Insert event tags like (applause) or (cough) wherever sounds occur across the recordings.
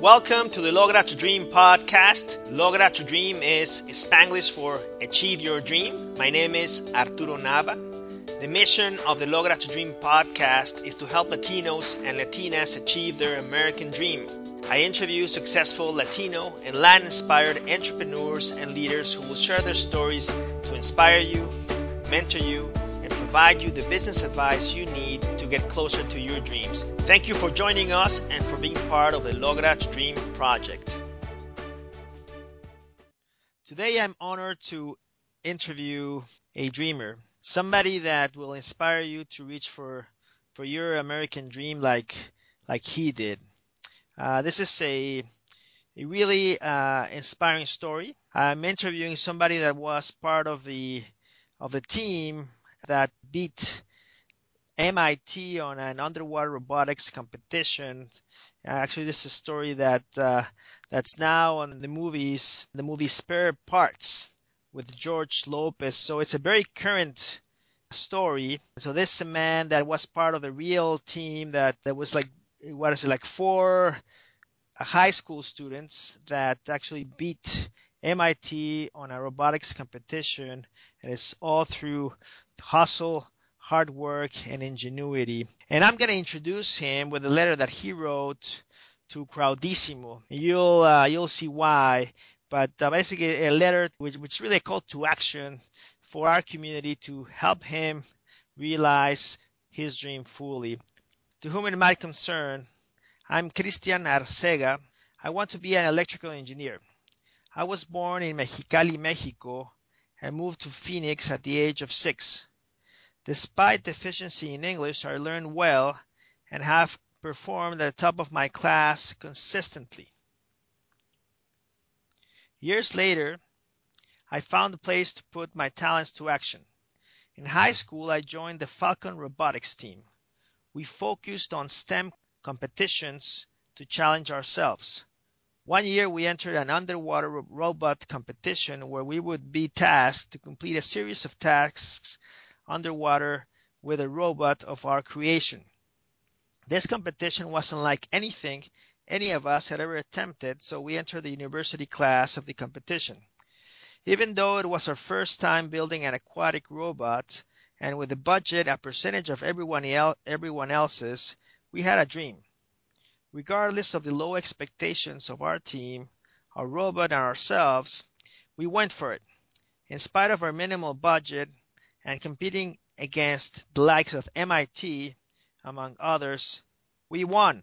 Welcome to the Logra Tu Dream podcast. Logra Tu Dream is Spanglish for Achieve Your Dream. My name is Arturo Nava. The mission of the Logra Tu Dream podcast is to help Latinos and Latinas achieve their American dream. I interview successful Latino and Latin inspired entrepreneurs and leaders who will share their stories to inspire you, mentor you, and provide you the business advice you need to get closer to your dreams. Thank you for joining us and for being part of the Logra Tu Dream project. Today I'm honored to interview a dreamer, somebody that will inspire you to reach for for your American dream like like he did. Uh, this is a a really uh, inspiring story. I'm interviewing somebody that was part of the of the team that beat MIT on an underwater robotics competition. Actually, this is a story that uh, that's now on the movies, the movie Spare Parts with George Lopez. So it's a very current story. So this is a man that was part of the real team that, that was like what is it like four high school students that actually beat MIT on a robotics competition, and it's all through hustle, hard work, and ingenuity. And I'm going to introduce him with a letter that he wrote to Crowdisimo. You'll uh, you'll see why, but uh, basically a letter which which really a call to action for our community to help him realize his dream fully. To whom it might concern, I'm Cristian Arcega. I want to be an electrical engineer. I was born in Mexicali, Mexico, and moved to Phoenix at the age of six. Despite deficiency in English, I learned well and have performed at the top of my class consistently. Years later, I found a place to put my talents to action. In high school, I joined the Falcon Robotics team. We focused on STEM competitions to challenge ourselves. One year we entered an underwater robot competition where we would be tasked to complete a series of tasks underwater with a robot of our creation. This competition wasn't like anything any of us had ever attempted, so we entered the university class of the competition. Even though it was our first time building an aquatic robot, and with a budget a percentage of everyone, el- everyone else's, we had a dream. Regardless of the low expectations of our team, our robot, and ourselves, we went for it. In spite of our minimal budget and competing against the likes of MIT, among others, we won.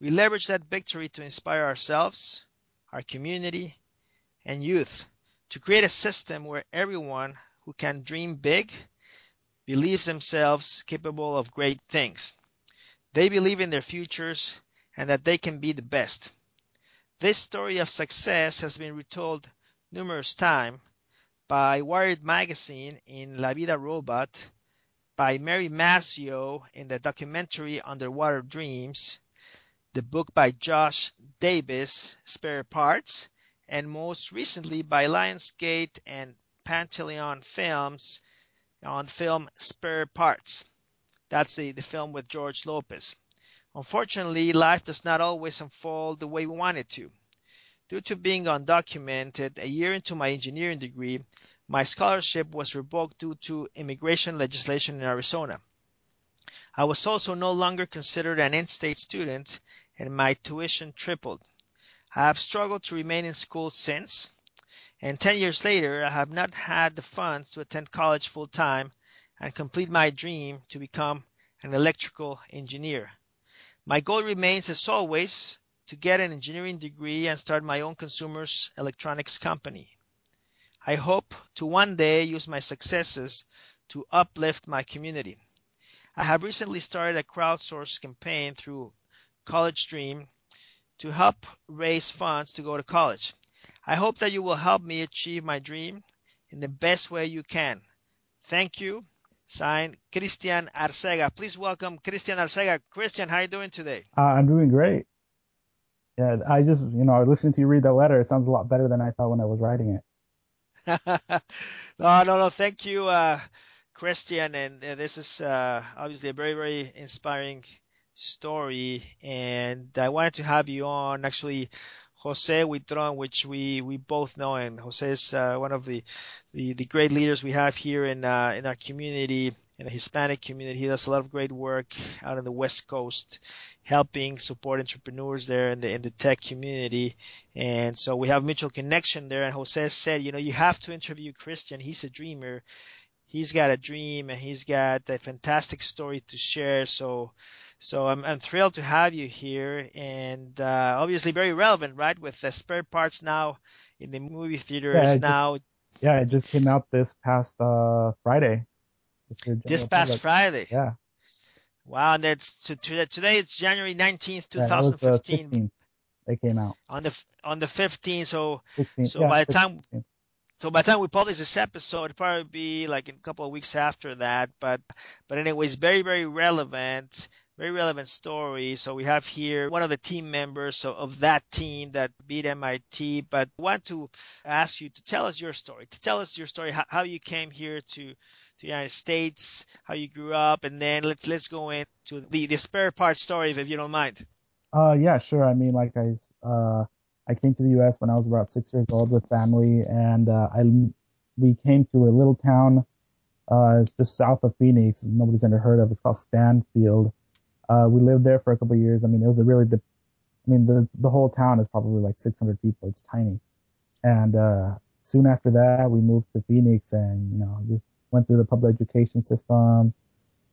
We leveraged that victory to inspire ourselves, our community, and youth to create a system where everyone who can dream big believes themselves capable of great things. They believe in their futures and that they can be the best. This story of success has been retold numerous times by Wired Magazine in La Vida Robot, by Mary Mazzio in the documentary Underwater Dreams, the book by Josh Davis, Spare Parts, and most recently by Lionsgate and Pantelion Films on film Spare Parts. That's the, the film with George Lopez. Unfortunately, life does not always unfold the way we want it to. Due to being undocumented, a year into my engineering degree, my scholarship was revoked due to immigration legislation in Arizona. I was also no longer considered an in-state student and my tuition tripled. I have struggled to remain in school since, and 10 years later, I have not had the funds to attend college full time and complete my dream to become an electrical engineer. My goal remains, as always, to get an engineering degree and start my own consumer's electronics company. I hope to one day use my successes to uplift my community. I have recently started a crowdsourced campaign through College Dream to help raise funds to go to college. I hope that you will help me achieve my dream in the best way you can. Thank you Signed, Cristian Arcega. Please welcome Cristian Arcega. Cristian, how are you doing today? Uh, I'm doing great. Yeah, I just, you know, listening to you read the letter, it sounds a lot better than I thought when I was writing it. (laughs) no, no, no. Thank you, uh, Cristian. And uh, this is uh, obviously a very, very inspiring story, and I wanted to have you on. Actually, Jose Huitron, which we, we both know, and Jose is uh, one of the, the, the great leaders we have here in uh, in our community, in the Hispanic community. He does a lot of great work out in the West Coast, helping support entrepreneurs there in the in the tech community. And so we have mutual connection there. And Jose said, you know, you have to interview Cristian. He's a dreamer. He's got a dream and he's got a fantastic story to share. So so I'm, I'm thrilled to have you here and uh, obviously very relevant, right? With the spare parts now in the movie theaters yeah, now. Just, yeah, it just came out this past uh, Friday. This past Friday. Yeah. Wow, and that's to, to, today. It's January nineteenth, two thousand fifteen. Yeah, they came out on the on the fifteenth. So 16, so yeah, by the 15. time so by the time we publish this episode, it'll probably be like a couple of weeks after that. But but anyways, very very relevant very relevant story. So we have here one of the team members of that team that beat MIT, but I want to ask you to tell us your story, to tell us your story, how, you came here to, to the United States, how you grew up, and then let's, let's go into the, the spare part story if you don't mind. Uh, yeah, sure. I mean, like I, uh, I came to the U.S. when I was about six years old with family, and uh, I we came to a little town. Uh, just south of Phoenix. Nobody's ever heard of. It's called Stanfield, uh, we lived there for a couple years. I mean, it was a really, de- I mean, the, the whole town is probably like 600 people. It's tiny. And, uh, soon after that, we moved to Phoenix and, you know, just went through the public education system.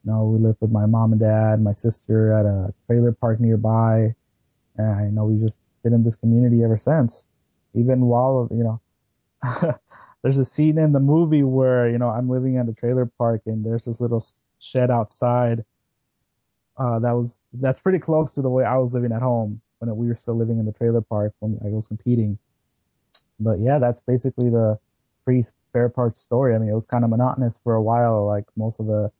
You know, we lived with my mom and dad, my sister at a trailer park nearby. And I know we just been in this community ever since. Even while, you know, (laughs) there's a scene in the movie where, you know, I'm living at a trailer park and there's this little shed outside uh, that was that's pretty close to the way I was living at home when we were still living in the trailer park when I was competing. But yeah, that's basically the free spare parts story. I mean, it was kind of monotonous for a while, like most of the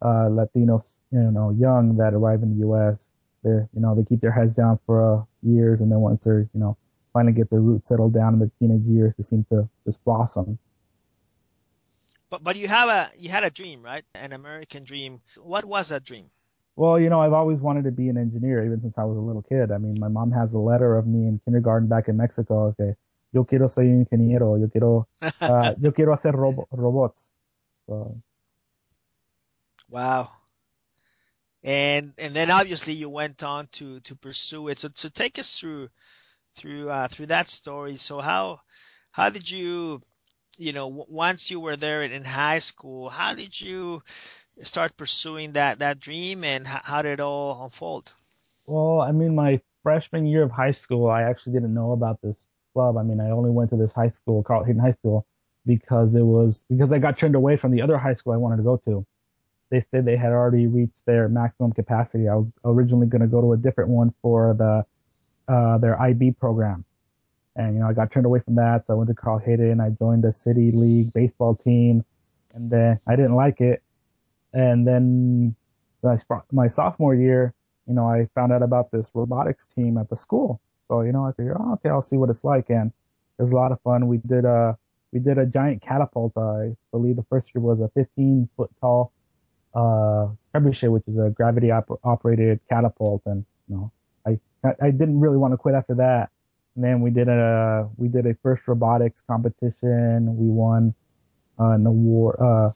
uh, Latinos, you know, young that arrive in the U.S. They, you know, they keep their heads down for uh, years, and then once they're, you know, finally get their roots settled down in their teenage years, they seem to just blossom. But but you have a you had a dream, right? An American dream. What was that dream? Well, you know, I've always wanted to be an engineer even since I was a little kid. I mean, my mom has a letter of me in kindergarten back in Mexico. Okay, yo quiero ser ingeniero. Yo quiero, (laughs) uh, yo quiero hacer robo- robots. So. Wow. And and then obviously you went on to to pursue it. So so take us through through uh, through that story. So how how did you you know, once you were there in high school, how did you start pursuing that that dream, and how, did it all unfold? Well, I mean, my freshman year of high school, I actually didn't know about this club. I mean, I only went to this high school, Carl Hayden High School, because it was because I got turned away from the other high school I wanted to go to. They said they had already reached their maximum capacity. I was originally going to go to a different one for the uh, their IB program and, you know, I got turned away from that. So I went to Carl Hayden. I joined the city league baseball team and then I didn't like it. And then my sophomore year, you know, I found out about this robotics team at the school. So, you know, I figured, oh, okay, I'll see what it's like. And it was a lot of fun. We did a, we did a giant catapult. I believe the first year was a 15 foot tall, uh, trebuchet, which is a gravity op- operated catapult. And, you know, I, I didn't really want to quit after that. And then we did a we did a first robotics competition. We won uh, an award, uh,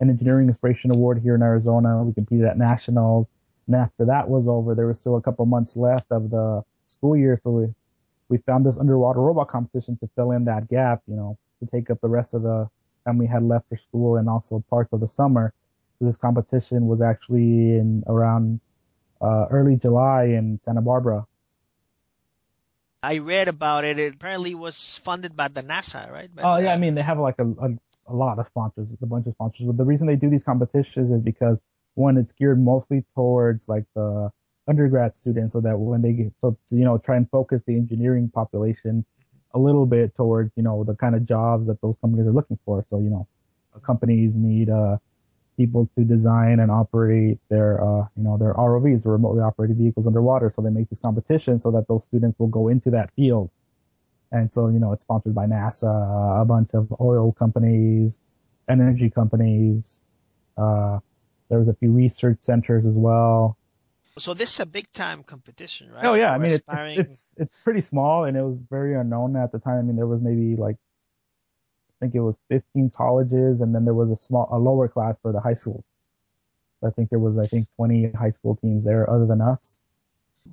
an engineering inspiration award here in Arizona. We competed at nationals. And after that was over, there was still a couple months left of the school year, so we we found this underwater robot competition to fill in that gap. You know, to take up the rest of the time we had left for school and also parts of the summer. This competition was actually in around uh, early July in Santa Barbara. I read about it. It apparently was funded by the NASA, right? But, oh yeah, I mean they have like a, a, a lot of sponsors, a bunch of sponsors. But the reason they do these competitions is because one, it's geared mostly towards like the undergrad students, so that when they get so you know try and focus the engineering population a little bit towards you know the kind of jobs that those companies are looking for. So you know companies need uh people to design and operate their, uh, you know, their ROVs, or remotely operated vehicles underwater. So they make this competition so that those students will go into that field. And so, you know, it's sponsored by NASA, a bunch of oil companies, energy companies. Uh, there was a few research centers as well. So this is a big time competition, right? Oh yeah, I mean it's, it's it's pretty small and it was very unknown at the time. I mean there was maybe like think it was 15 colleges and then there was a small a lower class for the high schools. I think there was I think 20 high school teams there other than us.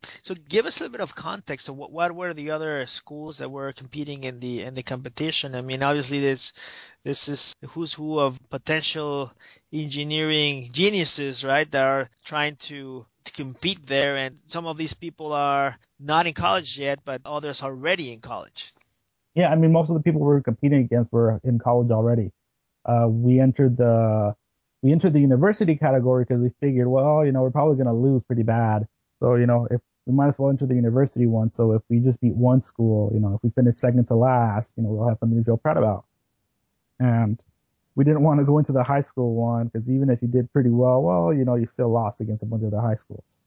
So give us a little bit of context of what, what were the other schools that were competing in the in the competition. I mean, obviously this this is who's who of potential engineering geniuses, right? That are trying to to compete there, and some of these people are not in college yet, but others are already in college. Yeah, I mean most of the people we were competing against were in college already. Uh, we entered the we entered the university category because we figured, well, you know, we're probably going to lose pretty bad. So, you know, if we might as well enter the university one. So if we just beat one school, you know, if we finish second to last, you know, we'll have something to feel proud about. And we didn't want to go into the high school one because even if you did pretty well, well, you know, you still lost against a bunch of the high schools.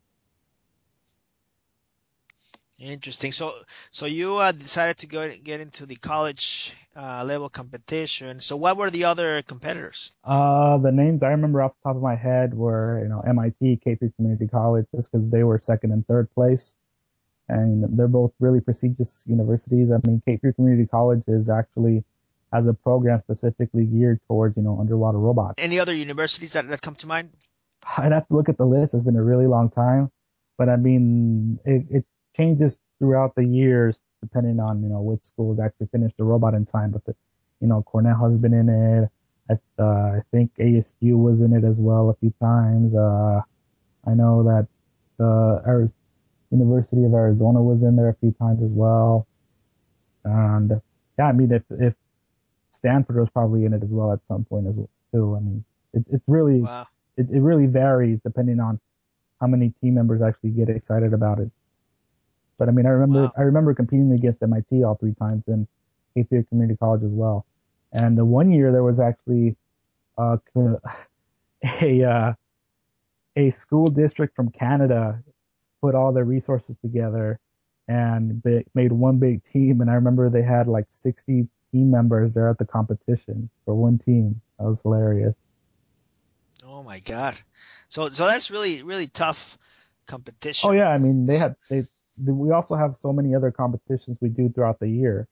Interesting. So, so you uh, decided to go get into the college uh, level competition. So, what were the other competitors? Uh, the names I remember off the top of my head were, you know, MIT, Cape Fear Community College, just because they were second and third place. And they're both really prestigious universities. I mean, Cape Fear Community College is actually has a program specifically geared towards, you know, underwater robots. Any other universities that, that come to mind? I'd have to look at the list. It's been a really long time, but I mean, it, it changes throughout the years depending on you know which schools actually finish the robot in time. But the, you know, Cornell has been in it. I, uh, I think ASU was in it as well a few times. Uh, I know that the Ari- University of Arizona was in there a few times as well. And yeah, I mean, if if Stanford was probably in it as well at some point as well too. I mean, it, it's really Wow. it, it really varies depending on how many team members actually get excited about it. But I mean, I remember Wow. I remember competing against MIT all three times and Fear Community College as well. And the one year there was actually uh, (laughs) a uh, a school district from Canada put all their resources together and made one big team. And I remember they had like 60 team members there at the competition for one team. That was hilarious. Oh my God. So, so that's really, really tough competition. Oh yeah, I mean they had they. We also have so many other competitions we do throughout the year.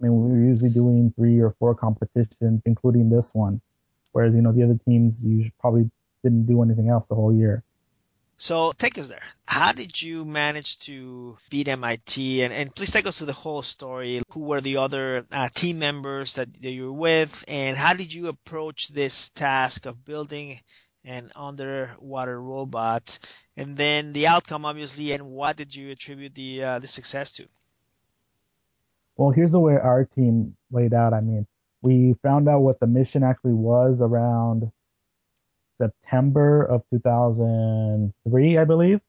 I mean, we're usually doing three or four competitions, including this one. Whereas you know the other teams you probably didn't do anything else the whole year. So take us there. How did you manage to beat MIT? And, and please take us through the whole story. Who were the other uh, team members that, that you were with? And how did you approach this task of building an underwater robot? And then the outcome, obviously, and what did you attribute the, uh, the success to? Well, here's the way our team laid out. I mean, we found out what the mission actually was around September of 2003, I believe.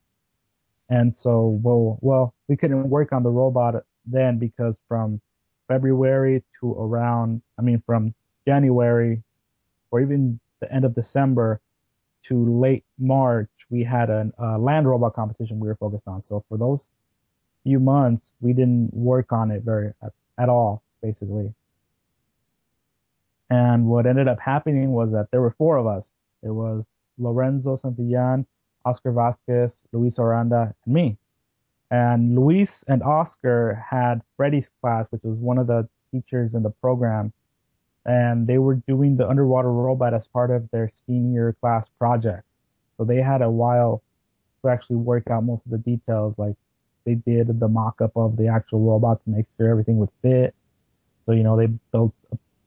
And so, well, well, we couldn't work on the robot then because from February to around, I mean, from January or even the end of December to late March, we had a land robot competition we were focused on. So for those few months, we didn't work on it very at, at all, basically. And what ended up happening was that there were four of us. There was Lorenzo Santillan, Oscar Vasquez, Luis Aranda, and me. And Luis and Oscar had Fredi's class, which was one of the teachers in the program, and they were doing the underwater robot as part of their senior class project. So they had a while to actually work out most of the details. Like they did the mock-up of the actual robot to make sure everything would fit. So you know they built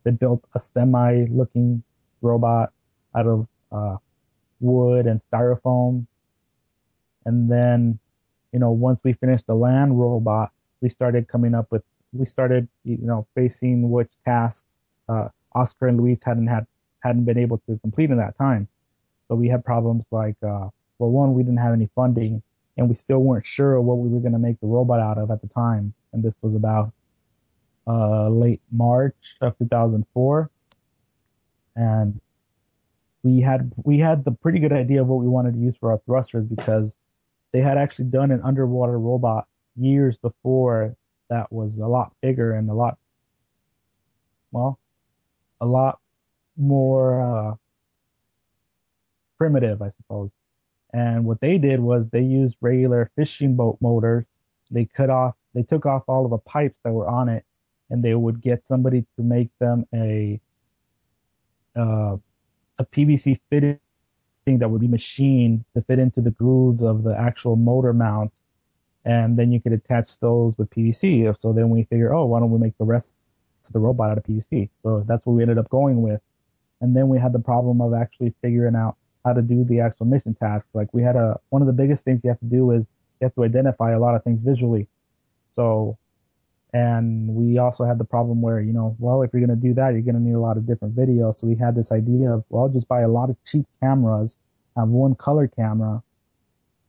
they built a semi-looking robot out of uh, wood and styrofoam. And then, you know, once we finished the land robot, we started coming up with, we started, you know, facing which tasks uh, Oscar and Luis hadn't had, hadn't been able to complete in that time. So we had problems like, uh, well, one, we didn't have any funding and we still weren't sure what we were going to make the robot out of at the time. And this was about uh, late March of 2004. And we had we had the pretty good idea of what we wanted to use for our thrusters because they had actually done an underwater robot years before that was a lot bigger and a lot well a lot more uh, primitive i suppose And what they did was they used regular fishing boat motors. They cut off, they took off all of the pipes that were on it, and they would get somebody to make them a uh, a PVC fitting that would be machined to fit into the grooves of the actual motor mount, and then you could attach those with PVC. So then we figure, oh, why don't we make the rest of the robot out of PVC? So that's what we ended up going with. And then we had the problem of actually figuring out how to do the actual mission task. Like we had a one of the biggest things you have to do is you have to identify a lot of things visually. So and we also had the problem where, you know, well, if you're going to do that, you're going to need a lot of different videos. So we had this idea of, well, just buy a lot of cheap cameras, have one color camera,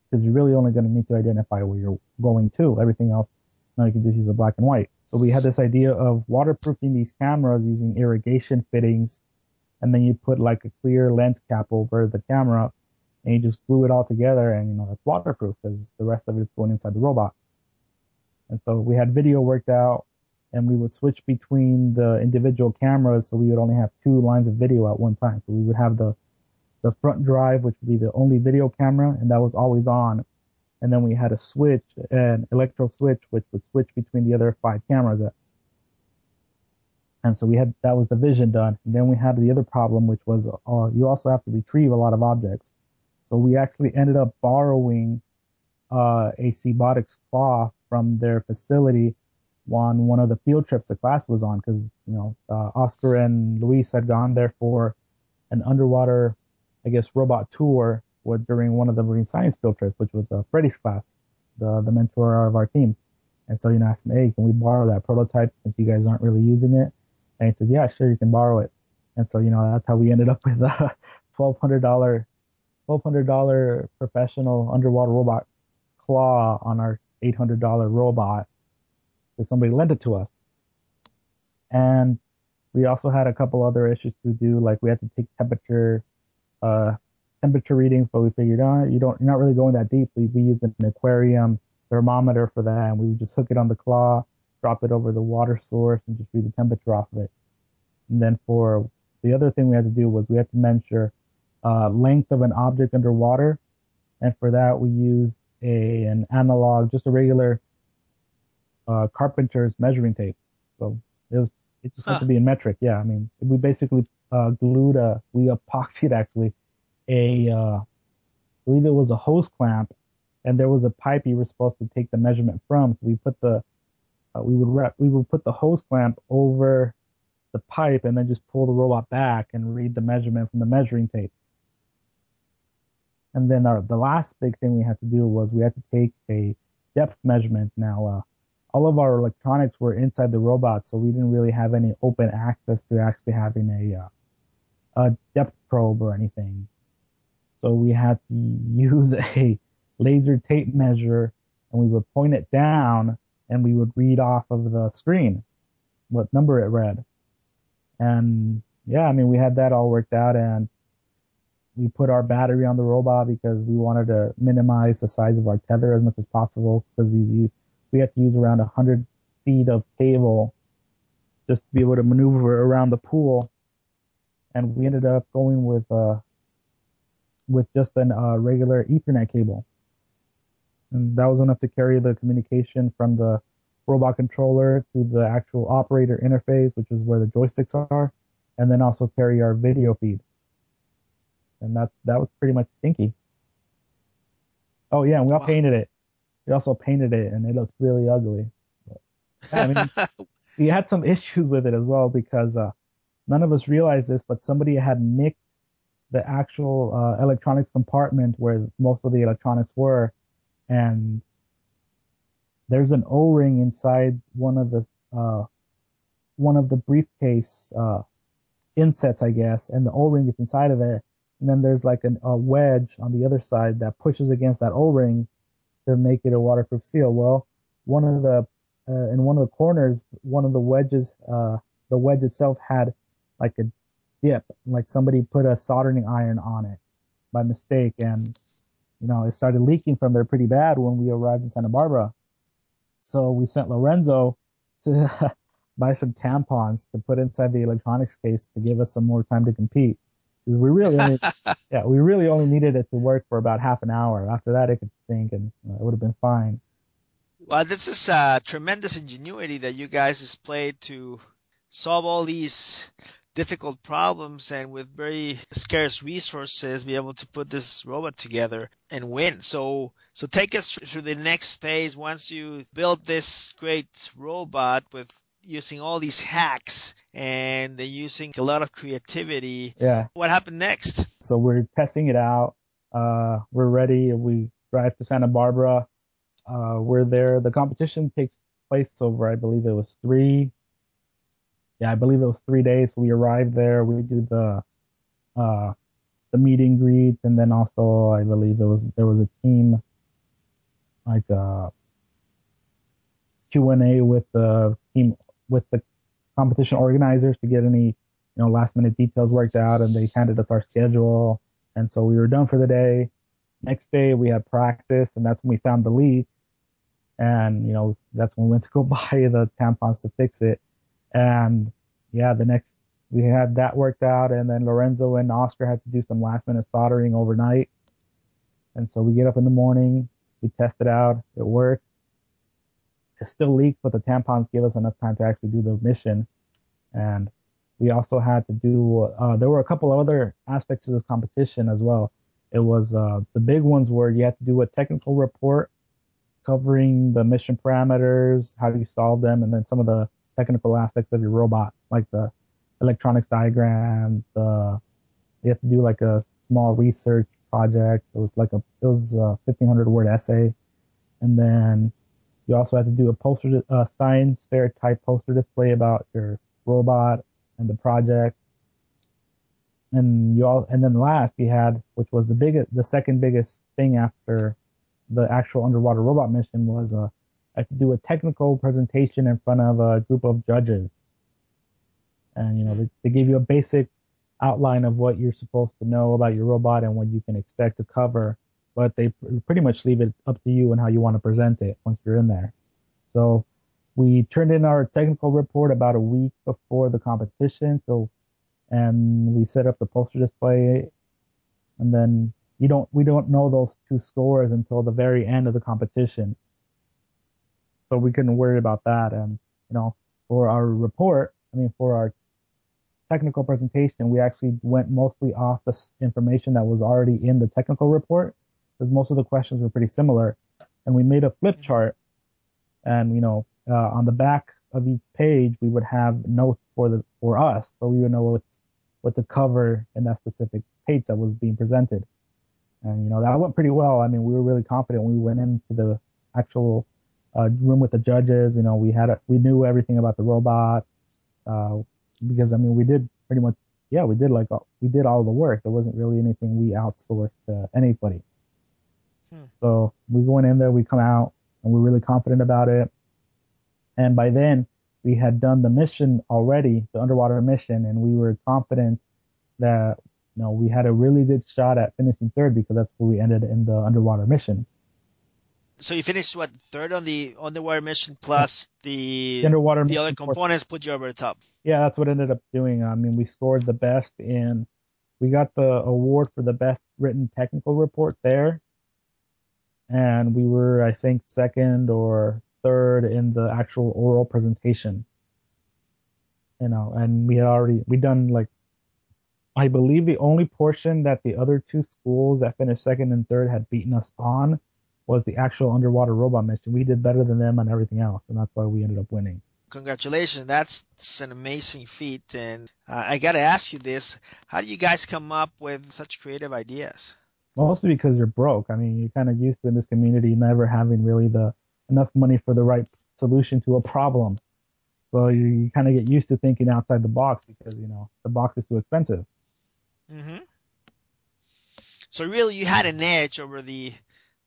because you're really only going to need to identify where you're going to. Everything else, now you can just use a black and white. So we had this idea of waterproofing these cameras using irrigation fittings, and then you put like a clear lens cap over the camera, and you just glue it all together, and you know that's waterproof because the rest of it is going inside the robot. And so we had video worked out and we would switch between the individual cameras. So we would only have two lines of video at one time. So we would have the, the front drive, which would be the only video camera and that was always on. And then we had a switch, an electro switch, which would switch between the other five cameras. And so we had, that was the vision done. And then we had the other problem, which was, uh, you also have to retrieve a lot of objects. So we actually ended up borrowing, uh, a SeaBotix claw from their facility on one of the field trips the class was on because you know uh, Oscar and Luis had gone there for an underwater, I guess, robot tour with, during one of the marine science field trips, which was uh, Fredi's class, the the mentor of our team. And so you know, asked me, hey, can we borrow that prototype since you guys aren't really using it? And he said, yeah, sure, you can borrow it. And so you know, that's how we ended up with a twelve hundred dollar, twelve hundred dollar professional underwater robot claw on our $800 robot that somebody lent it to us. And we also had a couple other issues to do, like we had to take temperature, uh, temperature readings, but we figured, oh, you don't, you're not really going that deep. So we used an aquarium thermometer for that, and we would just hook it on the claw, drop it over the water source, and just read the temperature off of it. And then for the other thing we had to do was we had to measure uh, length of an object underwater, and for that we used a an analog, just a regular uh, carpenter's measuring tape. So it was it just huh. had to be in metric. Yeah, I mean we basically uh, glued a we epoxied (laughs) actually a uh, I believe it was a hose clamp, and there was a pipe you were supposed to take the measurement from. So we put the uh, we would wrap, we would put the hose clamp over the pipe and then just pull the robot back and read the measurement from the measuring tape. And then our, the last big thing we had to do was we had to take a depth measurement. Now, uh, all of our electronics were inside the robot, so we didn't really have any open access to actually having a, uh, a depth probe or anything. So we had to use (laughs) a laser tape measure and we would point it down and we would read off of the screen what number it read. And yeah, I mean, we had that all worked out and we put our battery on the robot because we wanted to minimize the size of our tether as much as possible because we we had to use around 100 feet of cable just to be able to maneuver around the pool and we ended up going with uh with just a uh, regular ethernet cable and that was enough to carry the communication from the robot controller to the actual operator interface which is where the joysticks are and then also carry our video feed and that that was pretty much stinky. Oh yeah, and we all wow. painted it. We also painted it, and it looked really ugly. But, I mean, (laughs) we had some issues with it as well because uh, none of us realized this, but somebody had nicked the actual uh, electronics compartment where most of the electronics were, and there's an O-ring inside one of the uh, one of the briefcase uh, insets, I guess, and the O-ring is inside of there and then there's like an, a wedge on the other side that pushes against that O-ring to make it a waterproof seal. Well, one of the uh, in one of the corners, one of the wedges, uh, the wedge itself had like a dip, like somebody put a soldering iron on it by mistake, and you know it started leaking from there pretty bad when we arrived in Santa Barbara. So we sent Lorenzo to (laughs) buy some tampons to put inside the electronics case to give us some more time to compete because we really only, (laughs) yeah, we really only needed it to work for about half an hour. After that, it could sink and you know, it would have been fine. Well, this is uh, tremendous ingenuity that you guys displayed to solve all these difficult problems and with very scarce resources be able to put this robot together and win. So, so take us through the next phase once you build this great robot with using all these hacks and using a lot of creativity. Yeah. What happened next? So we're testing it out. Uh, we're ready. We drive to Santa Barbara. Uh, we're there. The competition takes place over, I believe it was three yeah, I believe it was three days. We arrived there. We do the uh, the meet and greet, and then also I believe there was there was a team like a uh, Q and A with the team with the competition organizers to get any you know last minute details worked out, and they handed us our schedule, and so we were done for the day. Next day we had practice, and that's when we found the leak, and you know that's when we went to go (laughs) buy the tampons to fix it and yeah, the next we had that worked out, and then Lorenzo and Oscar had to do some last minute soldering overnight. And so we get up in the morning, we test it out, it worked. It still leaks, but the tampons give us enough time to actually do the mission. And we also had to do, uh, there were a couple of other aspects of this competition as well. It was, uh, the big ones were you had to do a technical report covering the mission parameters, how you solve them, and then some of the technical aspects of your robot, like the electronics diagram, the you have to do like a small research project. It was like a it was a 1500 word essay, and then you also have to do a poster uh, science fair type poster display about your robot and the project. And you all, and then last you had, which was the biggest, the second biggest thing after the actual underwater robot mission was a I could do a technical presentation in front of a group of judges. And, you know, they, they give you a basic outline of what you're supposed to know about your robot and what you can expect to cover, but they pretty much leave it up to you and how you want to present it once you're in there. So we turned in our technical report about a week before the competition. So, and we set up the poster display and then you don't, we don't know those two scores until the very end of the competition so we couldn't worry about that. And you know, for our report, I mean, for our technical presentation, we actually went mostly off the information that was already in the technical report, because most of the questions were pretty similar. And we made a flip mm-hmm. chart, and you know, uh, on the back of each page, we would have notes for the for us, so we would know what what to cover in that specific page that was being presented. And you know, that went pretty well. I mean, we were really confident. We went into the actual uh, room with the judges. You know, we had a, we knew everything about the robot uh, because I mean we did pretty much yeah we did like we did all the work. There wasn't really anything we outsourced to anybody. Hmm. So we went in there, we come out, and we're really confident about it. And by then we had done the mission already, the underwater mission, and we were confident that you know we had a really good shot at finishing third because that's where we ended in the underwater mission so you finished what third on the underwater mission plus the, the underwater the other components put you over the top. Yeah, that's what ended up doing. I mean, we scored the best in. We got the award for the best written technical report there, and we were, I think, second or third in the actual oral presentation. You know, and we had already we done like, I believe the only portion that the other two schools that finished second and third had beaten us on was the actual underwater robot mission. We did better than them on everything else, and that's why we ended up winning. Congratulations, that's an amazing feat. And uh, I got to ask you this: How do you guys come up with such creative ideas? Mostly because you're broke. I mean, you're kind of used to in this community never having really the enough money for the right solution to a problem. So you, you kind of get used to thinking outside the box because you know the box is too expensive. Mm-hmm. So really, you had an edge over the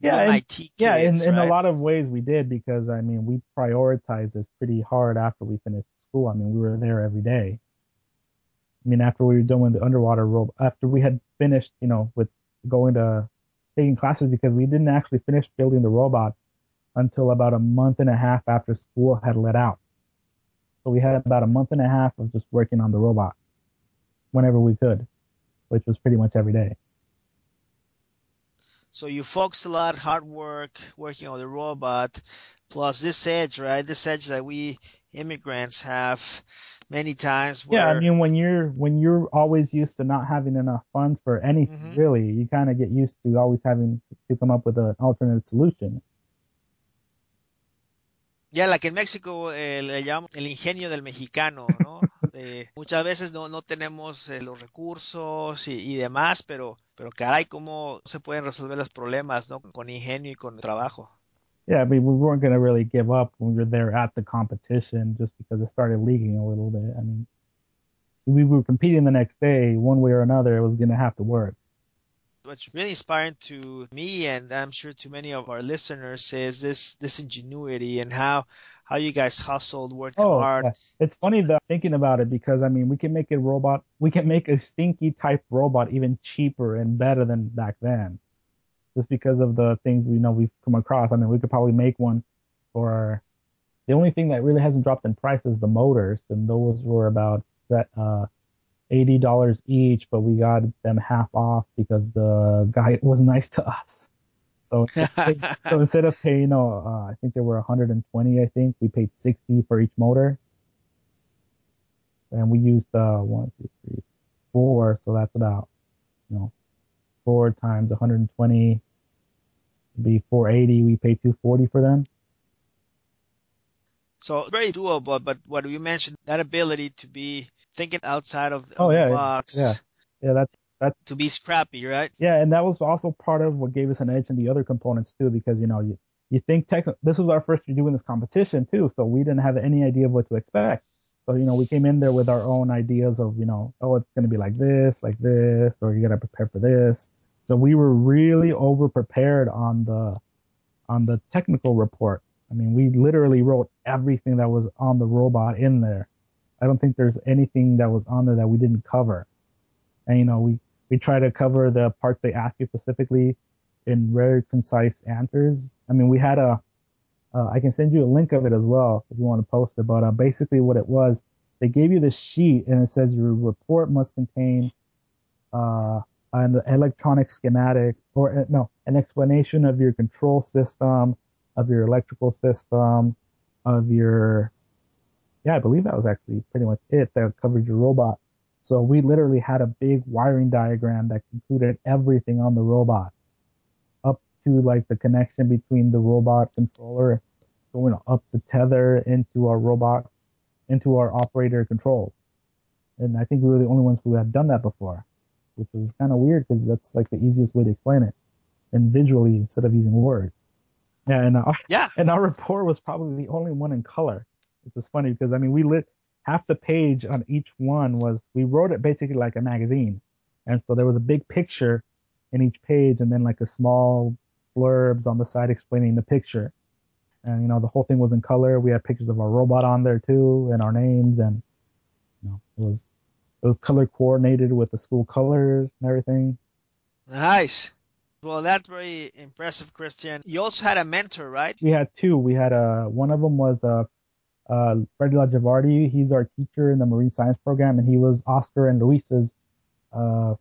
yeah, kids, yeah, in, right? in a lot of ways we did because I mean we prioritized this pretty hard after we finished school. I mean we were there every day. I mean after we were done with the underwater robot, after we had finished, you know, with going to taking classes because we didn't actually finish building the robot until about a month and a half after school had let out. So we had about a month and a half of just working on the robot whenever we could. which was pretty much every day. So you focus a lot, hard work, working on the robot, plus this edge, right? This edge that we immigrants have many times. yeah, I mean, when you're when you're always used to not having enough funds for anything, mm-hmm. really, you kind of get used to always having to come up with an alternative solution. Yeah, like en México eh, le llaman el ingenio del mexicano, ¿no? Eh, muchas veces no, no tenemos eh, los recursos y, y, demás, pero, pero caray, cómo se pueden resolver los problemas, ¿no? Con ingenio y con trabajo. Yeah, I mean, we weren't going to really give up when we were there at the competition just because it started leaking a little bit. I mean, we were competing the next day, one way or another, it was going to have to work what's really inspiring to me and I'm sure to many of our listeners is this this ingenuity and how how you guys hustled, worked oh, hard. Yeah. It's funny though thinking about it because I mean we can make a robot we can make a stinky type robot even cheaper and better than back then. Just because of the things we know we've come across. I mean we could probably make one for the only thing that really hasn't dropped in price is the motors, and those were about that uh eighty dollars each, but we got them half off because the guy (laughs) was nice to us. So, (laughs) so instead of paying, you uh, I think there were 120. I think we paid 60 for each motor, and we used uh, one, two, three, four. So that's about, you know, four times 120 would be 480. We paid 240 for them. So very doable, but what you mentioned, that ability to be thinking outside of, oh, yeah, the box. Yeah. Yeah, that's that's to be scrappy, right? Yeah, and that was also part of what gave us an edge in the other components too, because you know, you you think tech this was our first year doing this competition too, so we didn't have any idea of what to expect. So, you know, we came in there with our own ideas of, you know, oh, it's going to be like this, like this, or you got to prepare for this. So we were really over prepared on the, on the technical report. I mean, we literally wrote everything that was on the robot in there. I don't think there's anything that was on there that we didn't cover. And you know, we we try to cover the parts they ask you specifically in very concise answers. I mean, we had a uh, I can send you a link of it as well if you want to post it. But uh, basically, what it was, they gave you this sheet and it says your report must contain uh, an electronic schematic or uh, no, an explanation of your control system, of your electrical system, of your, yeah, I believe that was actually pretty much it that covered your robot. So we literally had a big wiring diagram that included everything on the robot up to like the connection between the robot controller going up the tether into our robot, into our operator controls. And I think we were the only ones who had done that before, which was kind of weird because that's like the easiest way to explain it and visually instead of using words. Yeah, and our, yeah, and our report was probably the only one in color. This is funny because I mean we lit half the page on each one was we wrote it basically like a magazine, and so there was a big picture in each page, and then like a small blurbs on the side explaining the picture. And you know the whole thing was in color. We had pictures of our robot on there too, and our names, and you know it was it was color coordinated with the school colors and everything. Nice. Well, that's very impressive, Cristian. You also had a mentor, right? We had two. We had a uh, one of them was uh, uh, Fredi Lajvardi. He's our teacher in the marine science program, and he was Oscar and Luis's uh,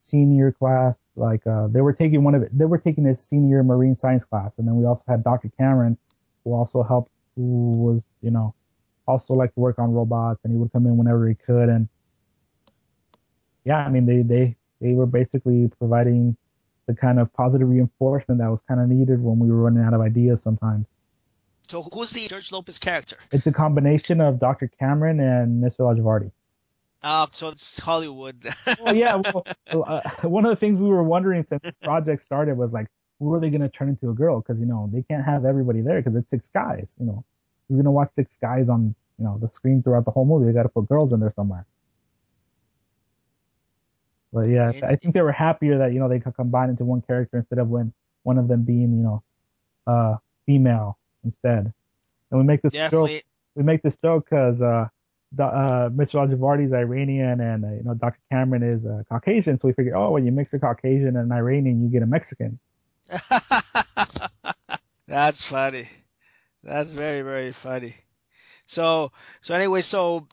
senior class. Like uh, they were taking one of it. They were taking his senior marine science class, and then we also had Dr. Cameron, who also helped. Who was you know also like to work on robots, and he would come in whenever he could. And yeah, I mean they they they were basically providing the kind of positive reinforcement that was kind of needed when we were running out of ideas sometimes. So who's the George Lopez character? It's a combination of Dr. Cameron and Mr. Lajvardi. Oh, so it's Hollywood. (laughs) well, yeah. Well, uh, one of the things we were wondering since the project started was like, who are they going to turn into a girl? Because you know they can't have everybody there because it's six guys. You know, who's going to watch six guys on you know the screen throughout the whole movie? They got to put girls in there somewhere. But yeah, I think they were happier that you know they could combine into one character instead of when one of them being you know uh female instead. And we make this Definitely. joke. We make this joke because uh, uh, Mister Lajvardi is Iranian and uh, you know Dr. Cameron is uh, Caucasian, so we figure, oh, when you mix a Caucasian and an Iranian, you get a Mexican. (laughs) That's funny. That's very very funny. So so anyway, so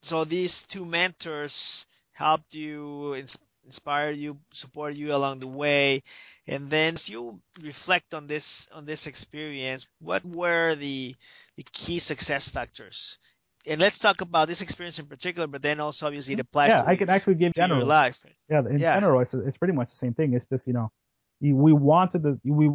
so these two mentors helped you, ins- inspired you, supported you along the way, and then as you reflect on this on this experience, what were the the key success factors? And let's talk about this experience in particular, but then also obviously it mm-hmm. applies yeah, to, I could actually give general. your life. Yeah, in Yeah. general, it's, it's pretty much the same thing. It's just you know, we wanted to we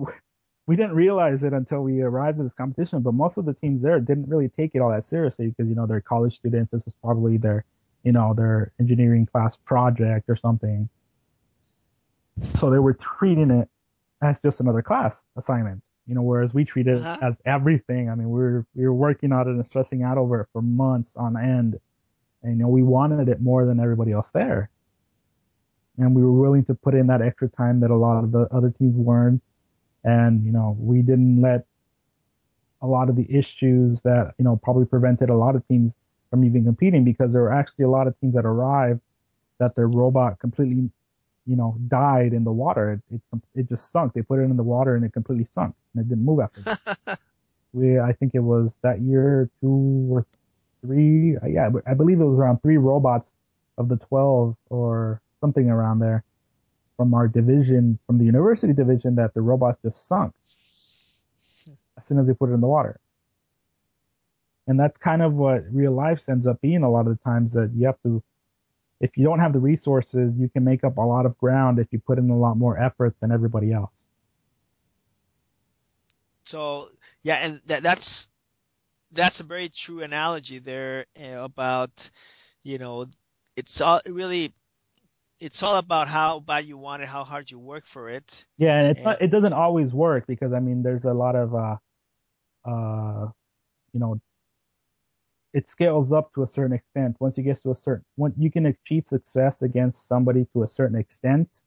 we didn't realize it until we arrived at this competition, but most of the teams there didn't really take it all that seriously because you know they're college students. This is probably their you know their engineering class project or something. So they were treating it as just another class assignment, you know, whereas we treat it Uh-huh. as everything. I mean, we were we were working on it and stressing out over it for months on end, and you know we wanted it more than everybody else there and we were willing to put in that extra time that a lot of the other teams weren't. And, you know, we didn't let a lot of the issues that, you know, probably prevented a lot of teams from even competing because there were actually a lot of teams that arrived that their robot completely, you know, died in the water. It, it, it just sunk. They put it in the water and it completely sunk and it didn't move after that. (laughs) we, I think it was that year, two or three. uh, Yeah, I believe it was around three robots of the 12 or something around there from our division, from the university division, that the robots just sunk as soon as they put it in the water. And that's kind of what real life ends up being a lot of the times that you have to, if you don't have the resources, you can make up a lot of ground if you put in a lot more effort than everybody else. So yeah, and that, that's that's a very true analogy there uh, about you know it's all really it's all about how bad you want it, how hard you work for it. Yeah, and it's And- not, it doesn't always work because I mean, there's a lot of, uh, uh, you know, it scales up to a certain extent. Once you get to a certain, when you can achieve success against somebody to a certain extent,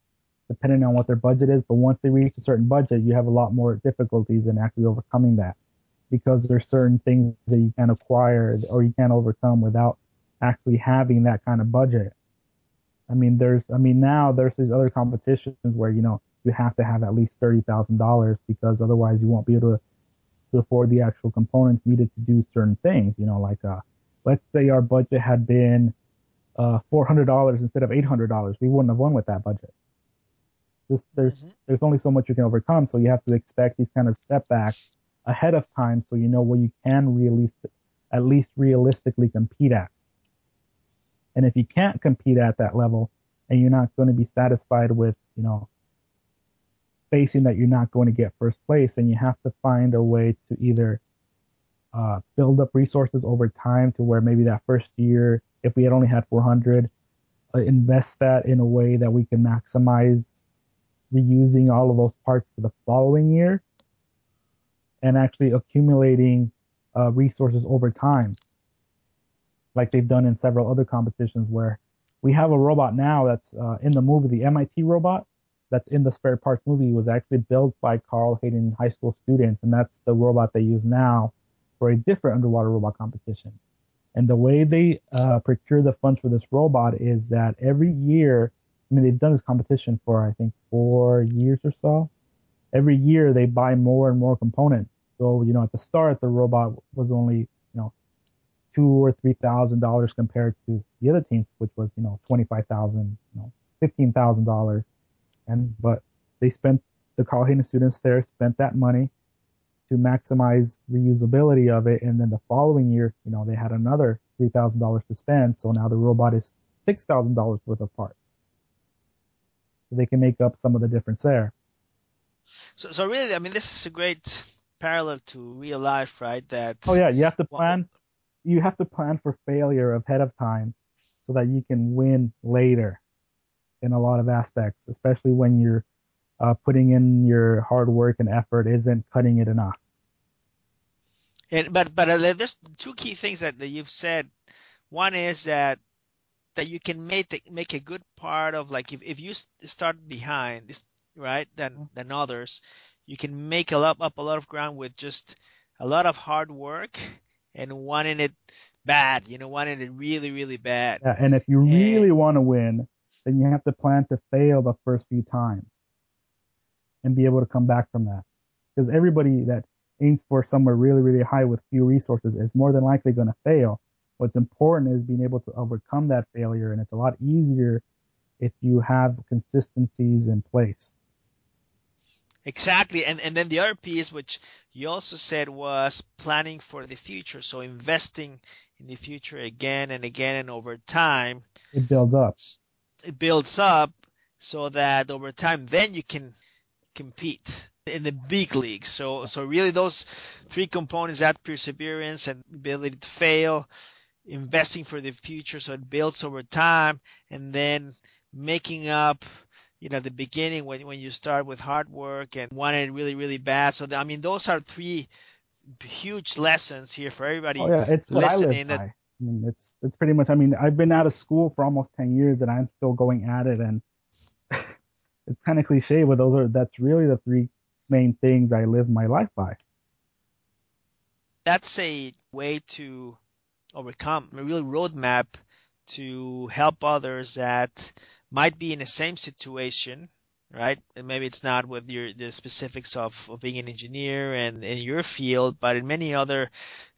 depending on what their budget is. But once they reach a certain budget, you have a lot more difficulties in actually overcoming that because there's certain things that you can acquire or you can't overcome without actually having that kind of budget. I mean, there's, I mean, now there's these other competitions where, you know, you have to have at least $30,000 because otherwise you won't be able to, to afford the actual components needed to do certain things, you know, like, uh, let's say our budget had been, uh, $400 instead of $800. We wouldn't have won with that budget. This, there's, Mhm. there's only so much you can overcome. So you have to expect these kind of setbacks ahead of time so you know what you can realistic, at least realistically compete at. And if you can't compete at that level and you're not going to be satisfied with, you know, facing that you're not going to get first place, and you have to find a way to either uh, build up resources over time to where maybe that first year, if we had only had 400, uh, invest that in a way that we can maximize reusing all of those parts for the following year and actually accumulating uh, resources over time like they've done in several other competitions where we have a robot now that's uh, in the movie the MIT robot that's in the spare parts movie was actually built by carl hayden high school students and that's the robot they use now for a different underwater robot competition. And the way they uh, procure the funds for this robot is that every year i mean they've done this competition for i think four years or so. Every year they buy more and more components. So you know at the start the robot was only you know two or three thousand dollars compared to the other teams, which was you know twenty five thousand, you know fifteen thousand dollars, and but they spent the Carl Hayden students there spent that money to maximize reusability of it, and then the following year, you know, they had another three thousand dollars to spend, so now the robot is six thousand dollars worth of parts. So they can make up some of the difference there. So, so really, I mean, this is a great parallel to real life, right? That Oh yeah, you have to plan. You have to plan for failure ahead of time, so that you can win later. In a lot of aspects, especially when you're uh, putting in your hard work and effort isn't cutting it enough. And but but uh, there's two key things that, that you've said. One is that that you can make the, make a good part of like if, if you start behind this right than than others, you can make a lot up a lot of ground with just a lot of hard work and wanting it bad, you know, wanting it really really bad. Yeah, and if you And- really want to win, then you have to plan to fail the first few times and be able to come back from that. Because everybody that aims for somewhere really, really high with few resources is more than likely going to fail. what's important is being able to overcome that failure. And it's a lot easier if you have consistencies in place. Exactly. And, and then the other piece, which you also said was planning for the future. So investing in the future again and again and over time. It builds up. It builds up so that over time, then you can compete in the big leagues. So, so really those three components, that perseverance and ability to fail, investing for the future. So it builds over time and then making up you know the beginning when when you start with hard work and wanting it really really bad so the, i mean those are three huge lessons here for everybody oh, yeah, listening that, I mean, it's it's pretty much. I mean, I've been out of school for almost ten years, and I'm still going at it. And (laughs) it's kind of cliche, but those are that's really the three main things I live my life by. That's a way to overcome a real roadmap to help others that might be in the same situation, right? And maybe it's not with your the specifics of, of being an engineer and in your field, but in many other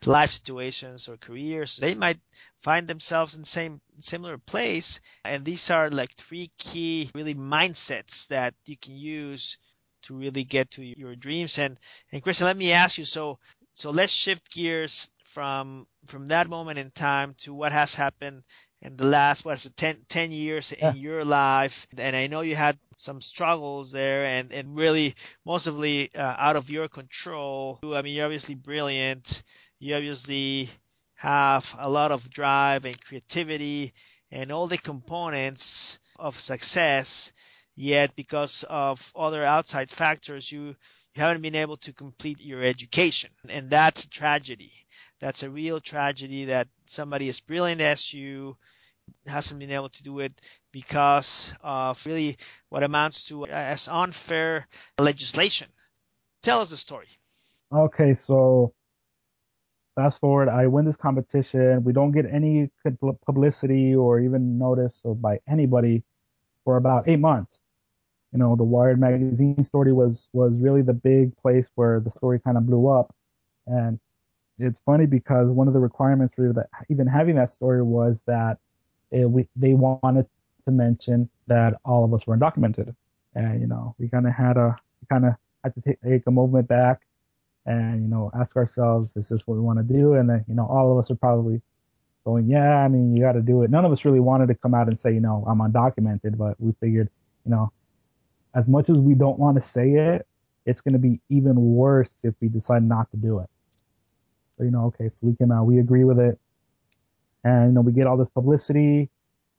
life situations or careers, they might find themselves in the same similar place. And these are like three key really mindsets that you can use to really get to your dreams. And and Cristian, let me ask you, so so let's shift gears from from that moment in time to what has happened in the last what's it 10, 10 years yeah. in your life. And i know you had some struggles there and, and really mostly uh, out of your control. I mean you're obviously brilliant. You obviously have a lot of drive and creativity and all the components of success. Yet because of other outside factors you you haven't been able to complete your education. And that's a tragedy that's a real tragedy that somebody as brilliant as you hasn't been able to do it because of really what amounts to as unfair legislation. Tell us the story. Okay, so fast forward, I win this competition. We don't get any publicity or even notice by anybody for about eight months. You know, the Wired magazine story was was really the big place where the story kind of blew up, and it's funny because one of the requirements for that, even having that story was that it, we, they wanted to mention that all of us were undocumented. And, you know, we kind of had a, kind of had to take, take a moment back and, you know, ask ourselves, is this what we want to do? And then, you know, all of us are probably going, yeah, I mean, you got to do it. None of us really wanted to come out and say, you know, I'm undocumented, but we figured, you know, as much as we don't want to say it, it's going to be even worse if we decide not to do it you know, okay, so we can, uh, we agree with it. And, you know, we get all this publicity.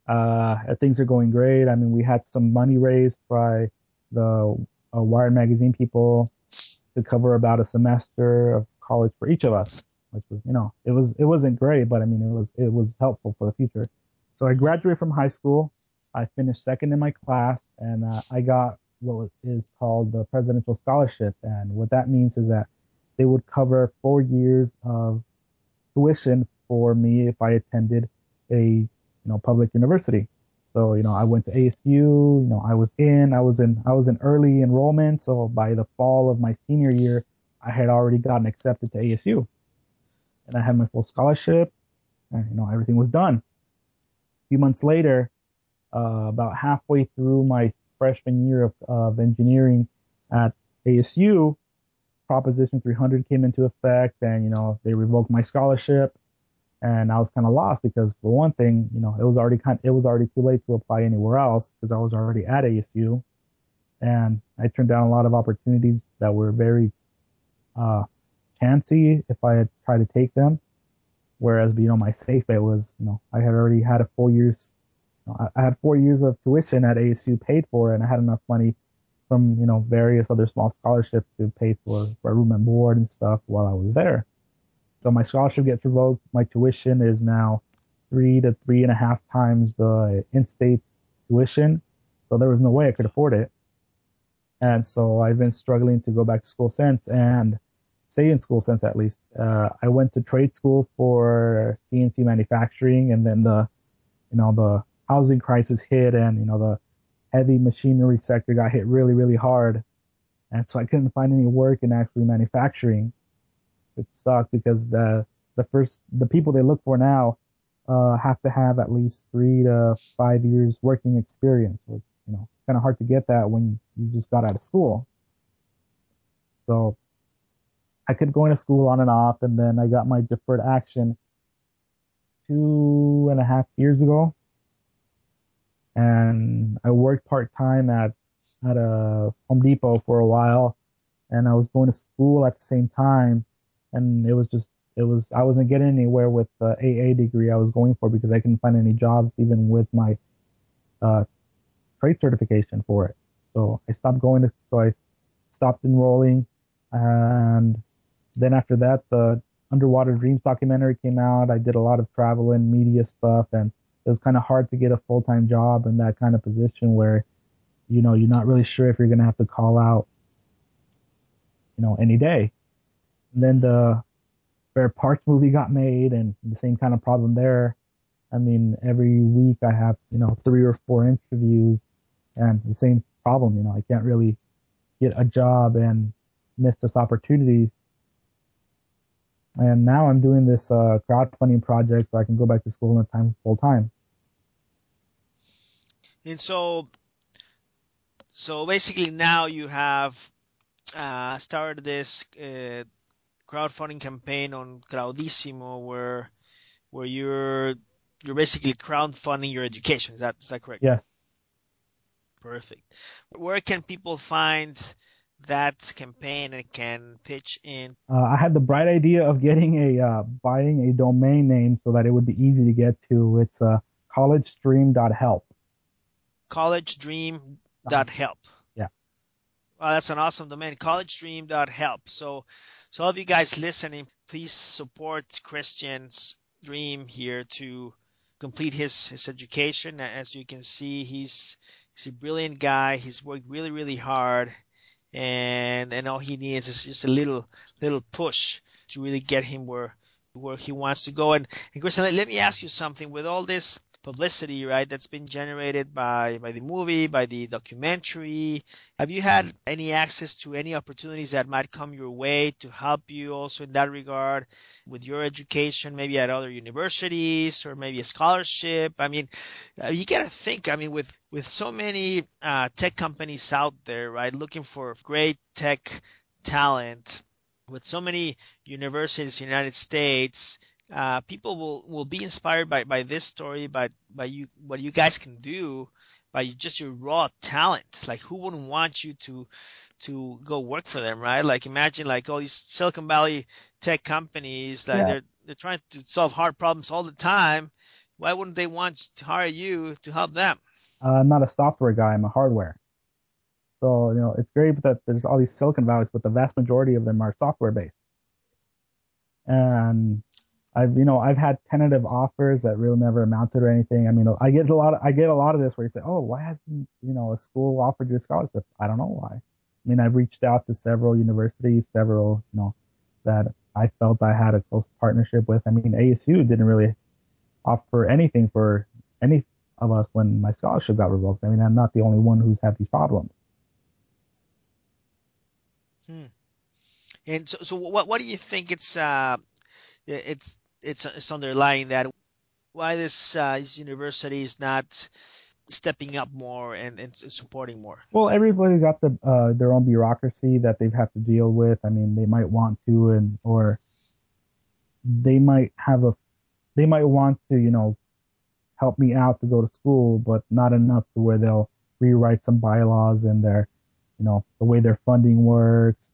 Uh, things are going great. I mean, we had some money raised by the uh, Wired magazine people to cover about a semester of college for each of us, which was, you know, it was, it wasn't great, but I mean, it was, it was helpful for the future. So I graduated from high school. I finished second in my class and uh, I got what is called the presidential scholarship. And what that means is that they would cover four years of tuition for me if I attended a you know public university. So you know I went to ASU. You know I was in I was in I was in early enrollment. So by the fall of my senior year, I had already gotten accepted to ASU, and I had my full scholarship, and you know everything was done. A few months later, uh, about halfway through my freshman year of, of engineering at ASU, Proposition 300 came into effect, and you know they revoked my scholarship, and I was kind of lost because for one thing, you know, it was already kind, it was already too late to apply anywhere else because I was already at ASU, and I turned down a lot of opportunities that were very uh, chancy if I had tried to take them. Whereas, you know, my safe bet was, you know, I had already had a four years, I had four years of tuition at ASU paid for, and I had enough money from you know various other small scholarships to pay for, room and board and stuff while I was there. So my scholarship gets revoked. My tuition is now three to three and a half times the in-state tuition. So there was no way I could afford it. And so I've been struggling to go back to school since and stay in school since at least. Uh, I went to trade school for CNC manufacturing and then the, you know, the housing crisis hit and, you know, the heavy machinery sector got hit really, really hard. And so I couldn't find any work in actually manufacturing. It sucked because the, the first, the people they look for now uh, have to have at least three to five years working experience. Which you know, kind of hard to get that when you just got out of school. So I could go into school on and off, and then I got my deferred action two and a half years ago, and I worked part time at at a Home Depot for a while, and I was going to school at the same time, and it was just it was I wasn't getting anywhere with the AA degree I was going for because I couldn't find any jobs even with my uh, trade certification for it. So I stopped going to so I stopped enrolling, and then after that the Underwater Dreams documentary came out. I did a lot of travel and media stuff, and it was kind of hard to get a full time job in that kind of position where, you know, you're not really sure if you're going to have to call out, you know, any day. And then the Spare Parts movie got made, and the same kind of problem there. I mean, every week I have, you know, three or four interviews, and the same problem. You know, I can't really get a job and miss this opportunity and now I'm doing this uh, crowdfunding project so I can go back to school in time full time. And so, so basically now you have uh, started this uh, crowdfunding campaign on Crowdisimo, where where you're you're basically crowdfunding your education. Is that is that correct? Yeah. Perfect. Where can people find that campaign and can pitch in? Uh, I had the bright idea of getting a uh, buying a domain name so that it would be easy to get to. It's uh, collegestream.help. Collegedream.help. Yeah. Well, that's an awesome domain. Collegedream.help. So, so all of you guys listening, please support Cristian's dream here to complete his his education. As you can see, he's he's a brilliant guy. He's worked really really hard and and all he needs is just a little little push to really get him where where he wants to go. And, and Cristian, let, let me ask you something. With all this publicity, right, that's been generated by by the movie, by the documentary, have you had any access to any opportunities that might come your way to help you also in that regard with your education, maybe at other universities or maybe a scholarship? I mean, uh, you got to think. I mean, with with so many uh, tech companies out there, right, looking for great tech talent with so many universities in the United States, uh, people will, will be inspired by, by this story, by, by you, what you guys can do by just your raw talent. Like who wouldn't want you to, to go work for them, right? Like imagine like all these Silicon Valley tech companies, like yeah. they're, they're trying to solve hard problems all the time. Why wouldn't they want to hire you to help them? Uh, I'm not a software guy. I'm a hardware. So, you know, it's great that there's all these Silicon Valleys, but the vast majority of them are software based. And I've, you know, I've had tentative offers that really never amounted or anything. I mean, I get a lot, of, I get a lot of this where you say, oh, why hasn't, you know, a school offered you a scholarship? I don't know why. I mean, I've reached out to several universities, several, you know, that I felt I had a close partnership with. I mean, ASU didn't really offer anything for any of us when my scholarship got revoked. I mean, I'm not the only one who's had these problems. Hmm. And so, so what what do you think it's uh it's it's it's underlying that why this uh, university is not stepping up more and, and supporting more? Well, everybody's got the uh, their own bureaucracy that they have to deal with. I mean, they might want to and or they might have a they might want to you know help me out to go to school, but not enough to where they'll rewrite some bylaws and their you know, the way their funding works.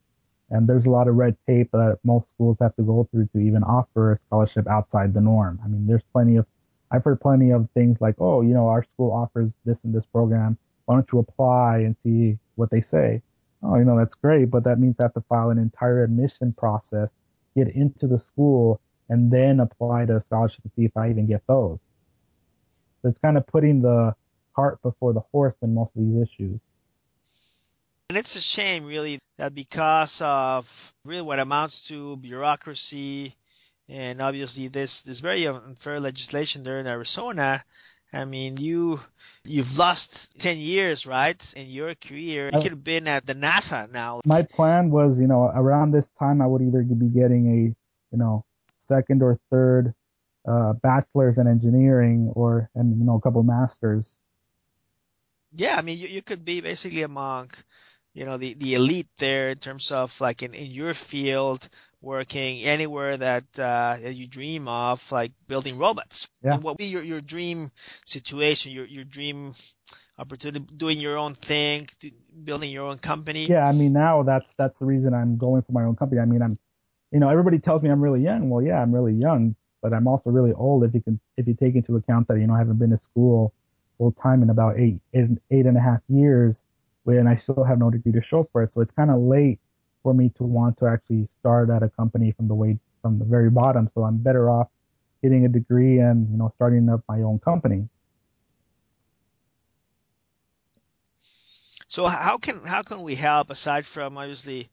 And there's a lot of red tape that most schools have to go through to even offer a scholarship outside the norm. I mean, there's plenty of, I've heard plenty of things like, oh, you know, our school offers this and this program. Why don't you apply and see what they say? Oh, you know, that's great, but that means I have to file an entire admission process, get into the school, and then apply to a scholarship to see if I even get those. So it's kind of putting the cart before the horse in most of these issues. And it's a shame, really, that because of really what amounts to bureaucracy and obviously this, this very unfair legislation there in Arizona, I mean, you you've lost ten years, right, in your career. You could have been at the NASA now. My plan was, you know, around this time I would either be getting a, you know, second or third uh, bachelor's in engineering or and you know a couple masters. Yeah, I mean you, you could be basically among you know the, the elite there in terms of like in, in your field working anywhere that uh, you dream of like building robots. Yeah. And what would be your, your dream situation your, your dream opportunity doing your own thing building your own company? Yeah i mean now that's that's the reason i'm going for my own company. I mean i'm you know everybody tells me i'm really young. Well yeah i'm really young but i'm also really old if you can if you take into account that you know i haven't been to school full time in about eight, eight eight and a half years and I still have no degree to show for it. So it's kind of late for me to want to actually start at a company from the way from the very bottom. So I'm better off getting a degree and you know starting up my own company. So how can how can we help aside from obviously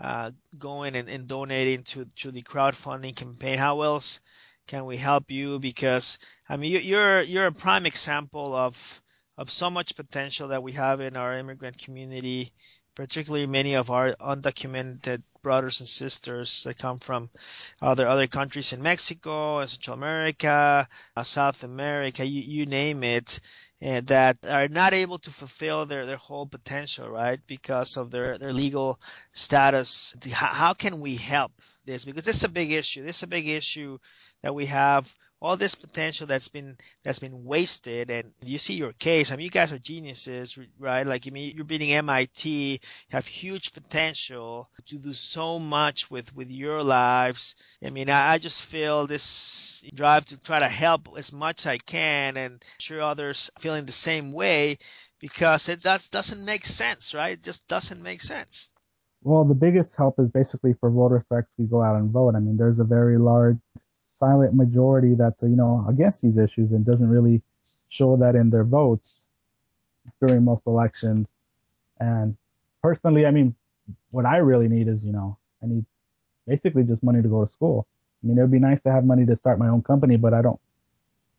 uh, going and, and donating to to the crowdfunding campaign? How else can we help you? Because I mean you're you're a prime example of of so much potential that we have in our immigrant community, particularly many of our undocumented brothers and sisters that come from other other countries in Mexico, Central America, uh, South America, you, you name it, and that are not able to fulfill their, their whole potential, right? Because of their, their legal status. How, how can we help this? Because this is a big issue. This is a big issue that we have all this potential that's been that's been wasted. And you see your case. I mean you guys are geniuses right? Like i mean you're beating MIT have huge potential to do so much with with your lives. I mean i, I just feel this drive to try to help as much as i can and I'm sure others feeling the same way because it does, doesn't make sense right? It just doesn't make sense. Well the biggest help is basically for voters to actually go out and vote. I mean there's a very large silent majority that's you know against these issues and doesn't really show that in their votes during most elections. And personally, I mean, what I really need is you know I need basically just money to go to school. I mean, it would be nice to have money to start my own company, but I don't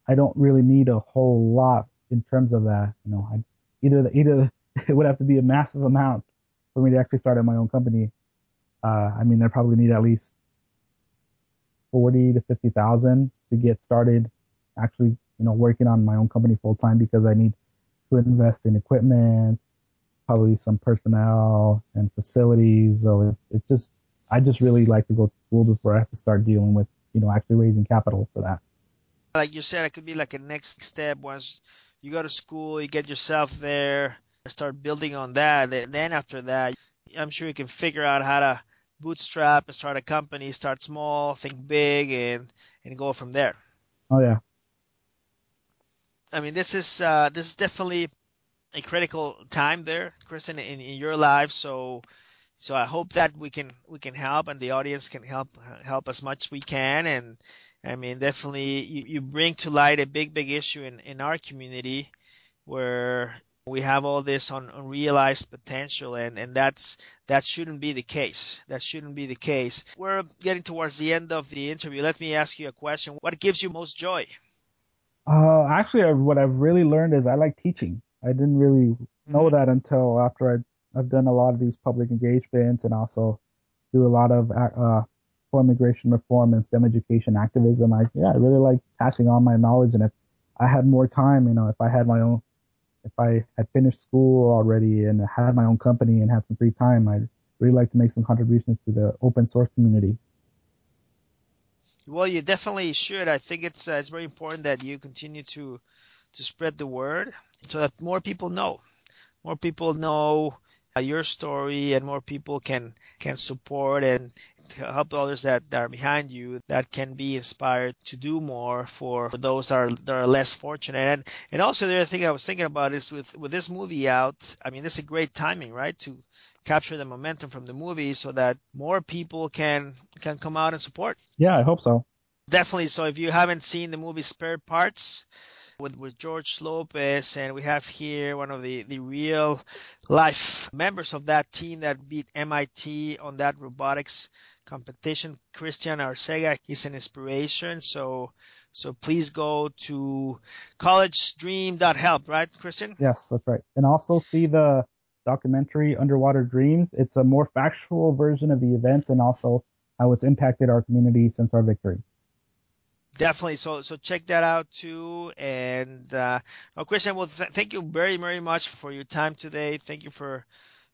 I don't really need a whole lot in terms of that. You know, I, either the, either (laughs) it would have to be a massive amount for me to actually start my own company. Uh, I mean, I probably need at least forty to fifty thousand to get started. Actually, you know, working on my own company full time because I need to invest in equipment, probably some personnel and facilities. So it's it's just I just really like to go to school before I have to start dealing with you know actually raising capital for that. Like you said, it could be like a next step once you go to school, you get yourself there, start building on that. Then after that, I'm sure you can figure out how to bootstrap and start a company, start small, think big, and and go from there. Oh yeah. I mean, this is uh, this is definitely a critical time there, Cristian, in, in your life. So so I hope that we can we can help and the audience can help help as much as we can. And I mean, definitely you, you bring to light a big big issue in in our community where we have all this on unrealized potential and, and that's that shouldn't be the case. That shouldn't be the case. We're getting towards the end of the interview. Let me ask you a question. What gives you most joy? Uh, actually what i've really learned is i like teaching. I didn't really know mm-hmm. that until after I, i've done a lot of these public engagements and also do a lot of uh, for immigration reform and STEM education activism. I yeah, I really like passing on my knowledge, and if I had more time, you know, if I had my own if I had finished school already and had my own company and had some free time, I'd really like to make some contributions to the open source community. Well, you definitely should. I think it's uh, it's very important that you continue to to spread the word so that more people know, more people know uh, your story, and more people can can support and help others that, that are behind you that can be inspired to do more for, for those that are, that are less fortunate. And, and also the other thing I was thinking about is with, with this movie out, I mean, this is a great timing, right? To capture the momentum from the movie so that more people can, can come out and support. Yeah, I hope so. Definitely. So if you haven't seen the movie Spare Parts, with, with George Lopez, and we have here one of the, the real life members of that team that beat MIT on that robotics competition. Cristian Arcega is an inspiration. So, so please go to collegedream.help, right, Cristian? Yes, that's right. And also see the documentary Underwater Dreams. It's a more factual version of the events and also how it's impacted our community since our victory. definitely. So so check that out too. And uh, well, Cristian, well, th- thank you very very much for your time today. Thank you for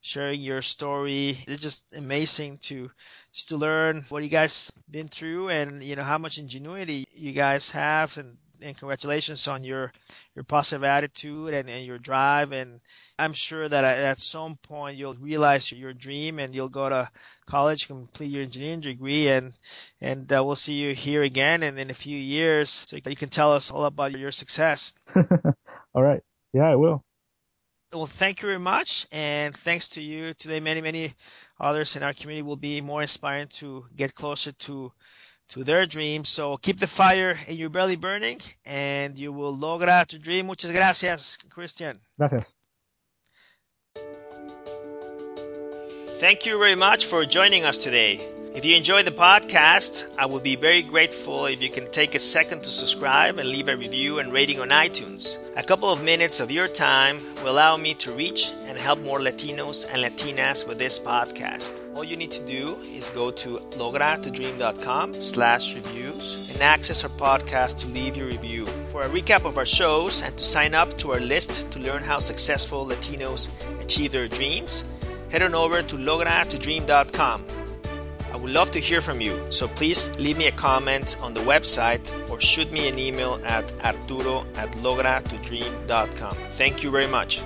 sharing your story. It's just amazing to just to learn what you guys been through and you know how much ingenuity you guys have and and congratulations on your your positive attitude and, and your drive. And i'm sure that at some point you'll realize your dream and you'll go to college complete your engineering degree and and uh, we'll see you here again and in a few years. So you can tell us all about your success. (laughs) All right. Yeah i will well thank you very much and thanks to you today many many others in our community will be more inspired to get closer to to their dreams. So keep the fire in your belly burning and you will lograr tu dream. Muchas gracias, Cristian. Gracias. Thank you very much for joining us today. If you enjoy the podcast, I would be very grateful if you can take a second to subscribe and leave a review and rating on iTunes. A couple of minutes of your time will allow me to reach and help more Latinos and Latinas with this podcast. All you need to do is go to logratudream.com slash reviews and access our podcast to leave your review. For a recap of our shows and to sign up to our list to learn how successful Latinos achieve their dreams, head on over to logratudream.com. Would love to hear from you, so please leave me a comment on the website or shoot me an email at arturo at logratudream.com. Thank you very much.